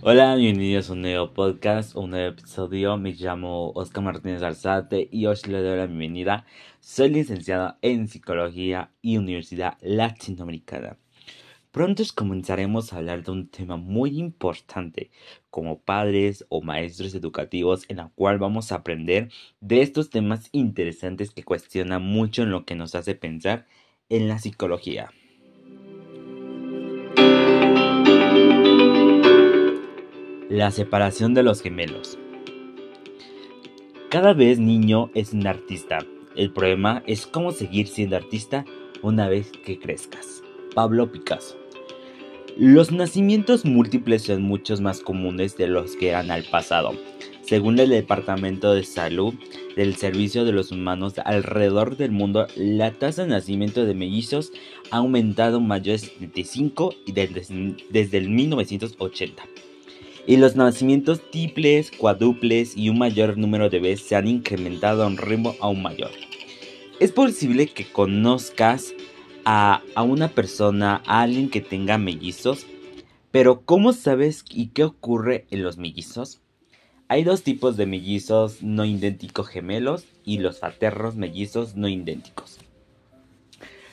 Hola, bienvenidos a un nuevo podcast, un nuevo episodio. Me llamo Oscar Martínez Alzate y hoy les doy la bienvenida. Soy licenciado en Psicología y Universidad Latinoamericana. Pronto comenzaremos a hablar de un tema muy importante como padres o maestros educativos en la cual vamos a aprender de estos temas interesantes que cuestionan mucho en lo que nos hace pensar en la psicología. La separación de los gemelos. Cada vez niño es un artista. El problema es cómo seguir siendo artista una vez que crezcas. Pablo Picasso. Los nacimientos múltiples son muchos más comunes de los que eran al pasado. Según el Departamento de Salud del Servicio de los Humanos alrededor del mundo, la tasa de nacimiento de mellizos ha aumentado mayor de 75 desde, desde el 1980 y los nacimientos triples, cuádruples y un mayor número de veces se han incrementado a un ritmo aún mayor. Es posible que conozcas a, a una persona, a alguien que tenga mellizos, pero ¿cómo sabes y qué ocurre en los mellizos? Hay dos tipos de mellizos no idénticos gemelos y los fraternos mellizos no idénticos.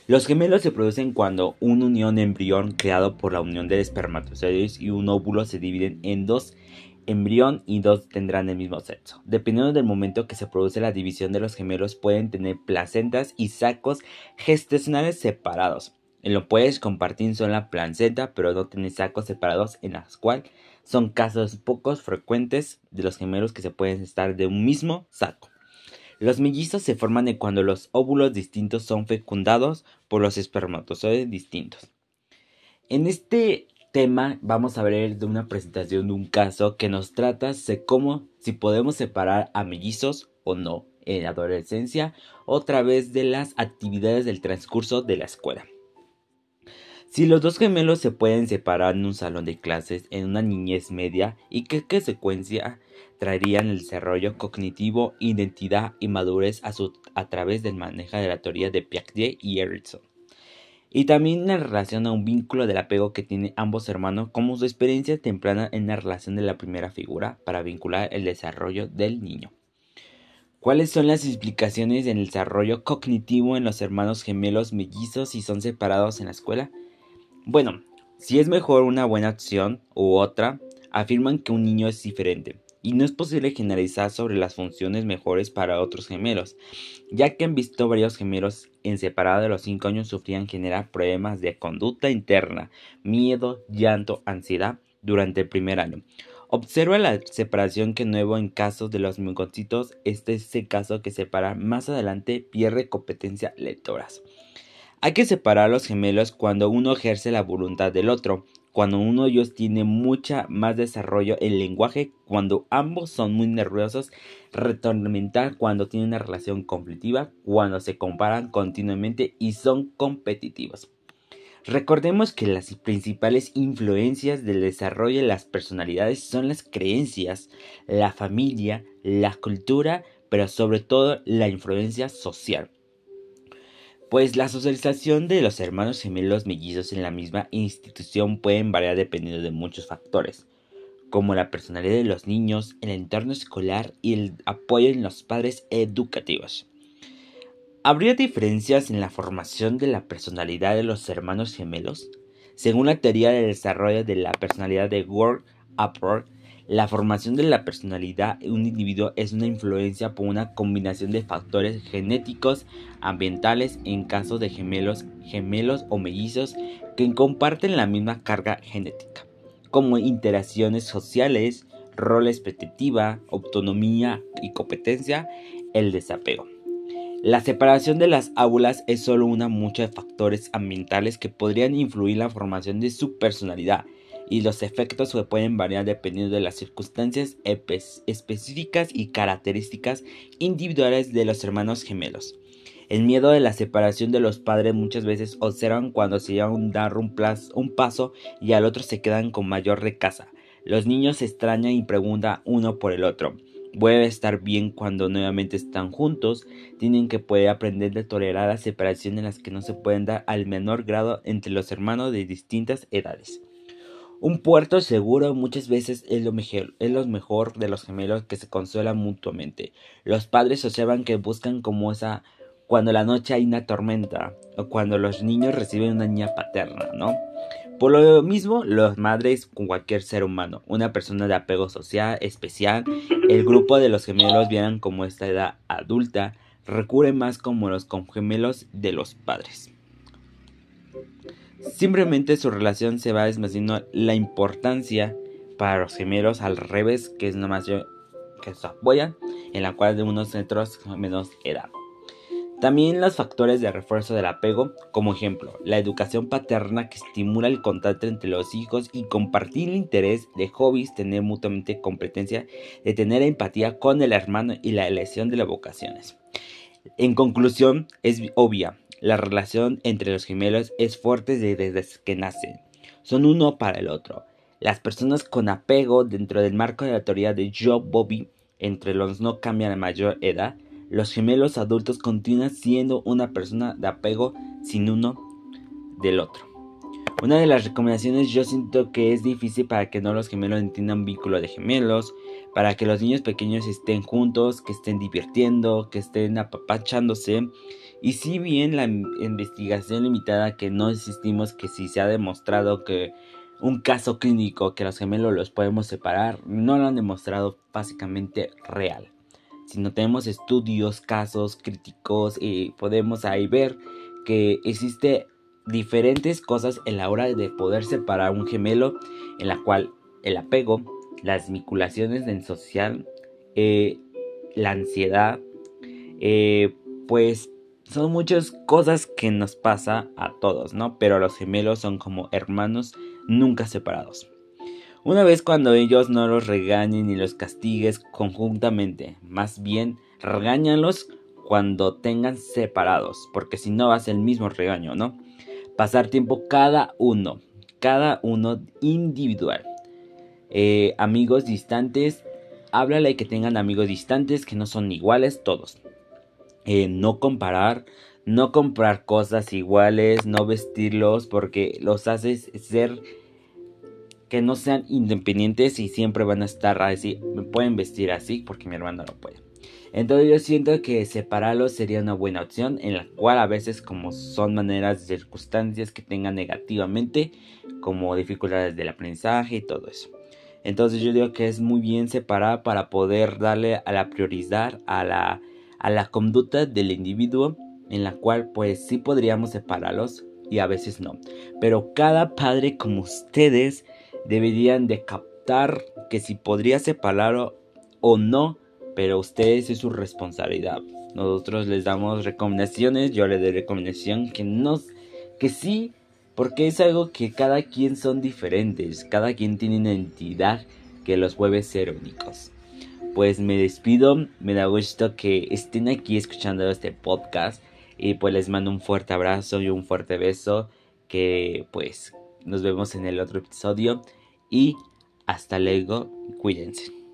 Los gemelos se producen cuando un unión embrión creado por la unión de espermatozoides y un óvulo se dividen en dos embrión y dos tendrán el mismo sexo. Dependiendo del momento que se produce la división de los gemelos pueden tener placentas y sacos gestacionales separados. Lo puedes compartir solo la placenta, pero no tener sacos separados en las cuales son casos pocos frecuentes de los gemelos que se pueden estar de un mismo saco. Los mellizos se forman cuando los óvulos distintos son fecundados por los espermatozoides distintos. En este tema vamos a ver de una presentación de un caso que nos trata de cómo si podemos separar a mellizos o no en la adolescencia o a través de las actividades del transcurso de la escuela. Si los dos gemelos se pueden separar en un salón de clases en una niñez media y qué consecuencia traerían el desarrollo cognitivo, identidad y madurez a, través del manejo de la teoría de Piaget y Erickson. Y también en relación a un vínculo del apego que tienen ambos hermanos como su experiencia temprana en la relación de la primera figura para vincular el desarrollo del niño. ¿Cuáles son las explicaciones en el desarrollo cognitivo en los hermanos gemelos mellizos si son separados en la escuela? Bueno, si es mejor una buena opción u otra, afirman que un niño es diferente, y no es posible generalizar sobre las funciones mejores para otros gemelos, ya que han visto varios gemelos en separado de los 5 años sufrían generar problemas de conducta interna, miedo, llanto, ansiedad durante el primer año. Observa la separación que nuevo en casos de los micocitos, este es el caso que separa más adelante pierde competencia lectoras. Hay que separar a los gemelos cuando uno ejerce la voluntad del otro, cuando uno de ellos tiene mucha más desarrollo en lenguaje, cuando ambos son muy nerviosos, retorno mental, cuando tienen una relación conflictiva, cuando se comparan continuamente y son competitivos. Recordemos que las principales influencias del desarrollo de las personalidades son las creencias, la familia, la cultura, pero sobre todo la influencia social. Pues la socialización de los hermanos gemelos mellizos en la misma institución pueden variar dependiendo de muchos factores, como la personalidad de los niños, el entorno escolar y el apoyo en los padres educativos. ¿Habría diferencias en la formación de la personalidad de los hermanos gemelos? Según la teoría del desarrollo de la personalidad de Ward Upward, la formación de la personalidad de un individuo es una influencia por una combinación de factores genéticos, ambientales, en caso de gemelos, gemelos o mellizos que comparten la misma carga genética, como interacciones sociales, roles perspectiva, autonomía y competencia, el desapego. La separación de las aulas es solo una mucha de factores ambientales que podrían influir en la formación de su personalidad y los efectos pueden variar dependiendo de las circunstancias específicas y características individuales de los hermanos gemelos. El miedo de la separación de los padres muchas veces observan cuando se llevan a dar un, paso y al otro se quedan con mayor recasa. Los niños se extrañan y preguntan uno por el otro. Vuelve a estar bien cuando nuevamente están juntos. Tienen que poder aprender de tolerar la separación en las que no se pueden dar al menor grado entre los hermanos de distintas edades. Un puerto seguro muchas veces es lo, mejor, es lo mejor de los gemelos que se consuelan mutuamente. Los padres observan que buscan como esa cuando la noche hay una tormenta o cuando los niños reciben una niña paterna, ¿no? Por lo mismo, las madres con cualquier ser humano, una persona de apego social especial, el grupo de los gemelos vieran como esta edad adulta, recurre más como los gemelos de los padres. Simplemente su relación se va desmasiendo la importancia para los gemelos al revés, que es nomás yo que se apoyan, en la cual de unos centros menos edad. También los factores de refuerzo del apego, como ejemplo, la educación paterna que estimula el contacto entre los hijos y compartir el interés de hobbies, tener mutuamente competencia, de tener empatía con el hermano y la elección de las vocaciones. En conclusión, es obvia, la relación entre los gemelos es fuerte desde que nacen. Son uno para el otro. Las personas con apego dentro del marco de la teoría de Joe Bobby entre los no cambian a mayor edad, los gemelos adultos continúan siendo una persona de apego sin uno del otro. Una de las recomendaciones yo siento que es difícil para que no los gemelos entiendan vínculo de gemelos, para que los niños pequeños estén juntos, que estén divirtiendo, que estén apapachándose. Y si bien la investigación limitada que no existimos, que si se ha demostrado que un caso clínico que los gemelos los podemos separar, no lo han demostrado básicamente real. Si no tenemos estudios, casos críticos y podemos ahí ver que existe diferentes cosas en la hora de poder separar un gemelo, en la cual el apego, las vinculaciones en social, eh, la ansiedad, eh, pues son muchas cosas que nos pasa a todos, ¿no? Pero los gemelos son como hermanos nunca separados. Una vez cuando ellos no los regañen ni los castigues conjuntamente, más bien regáñalos cuando tengan separados, porque si no va a ser el mismo regaño, ¿no? pasar tiempo cada uno, cada uno individual. Eh, amigos distantes, háblale que tengan amigos distantes que no son iguales todos. Eh, no comparar, no comprar cosas iguales, no vestirlos porque los haces ser que no sean independientes y siempre van a estar así, me pueden vestir así porque mi hermano no puede. Entonces yo siento que separarlos sería una buena opción en la cual a veces como son maneras circunstancias que tengan negativamente como dificultades del aprendizaje y todo eso. Entonces yo digo que es muy bien separar para poder darle a la prioridad a la, a la conducta del individuo en la cual pues sí podríamos separarlos y a veces no. Pero cada padre como ustedes deberían de captar que si podría separarlo o no pero ustedes es su responsabilidad. Nosotros les damos recomendaciones, yo les doy recomendación que no, que sí, porque es algo que cada quien son diferentes, cada quien tiene una entidad que los vuelve ser únicos. Pues me despido, me da gusto que estén aquí escuchando este podcast. Y pues les mando un fuerte abrazo y un fuerte beso, que pues nos vemos en el otro episodio. Y hasta luego, cuídense.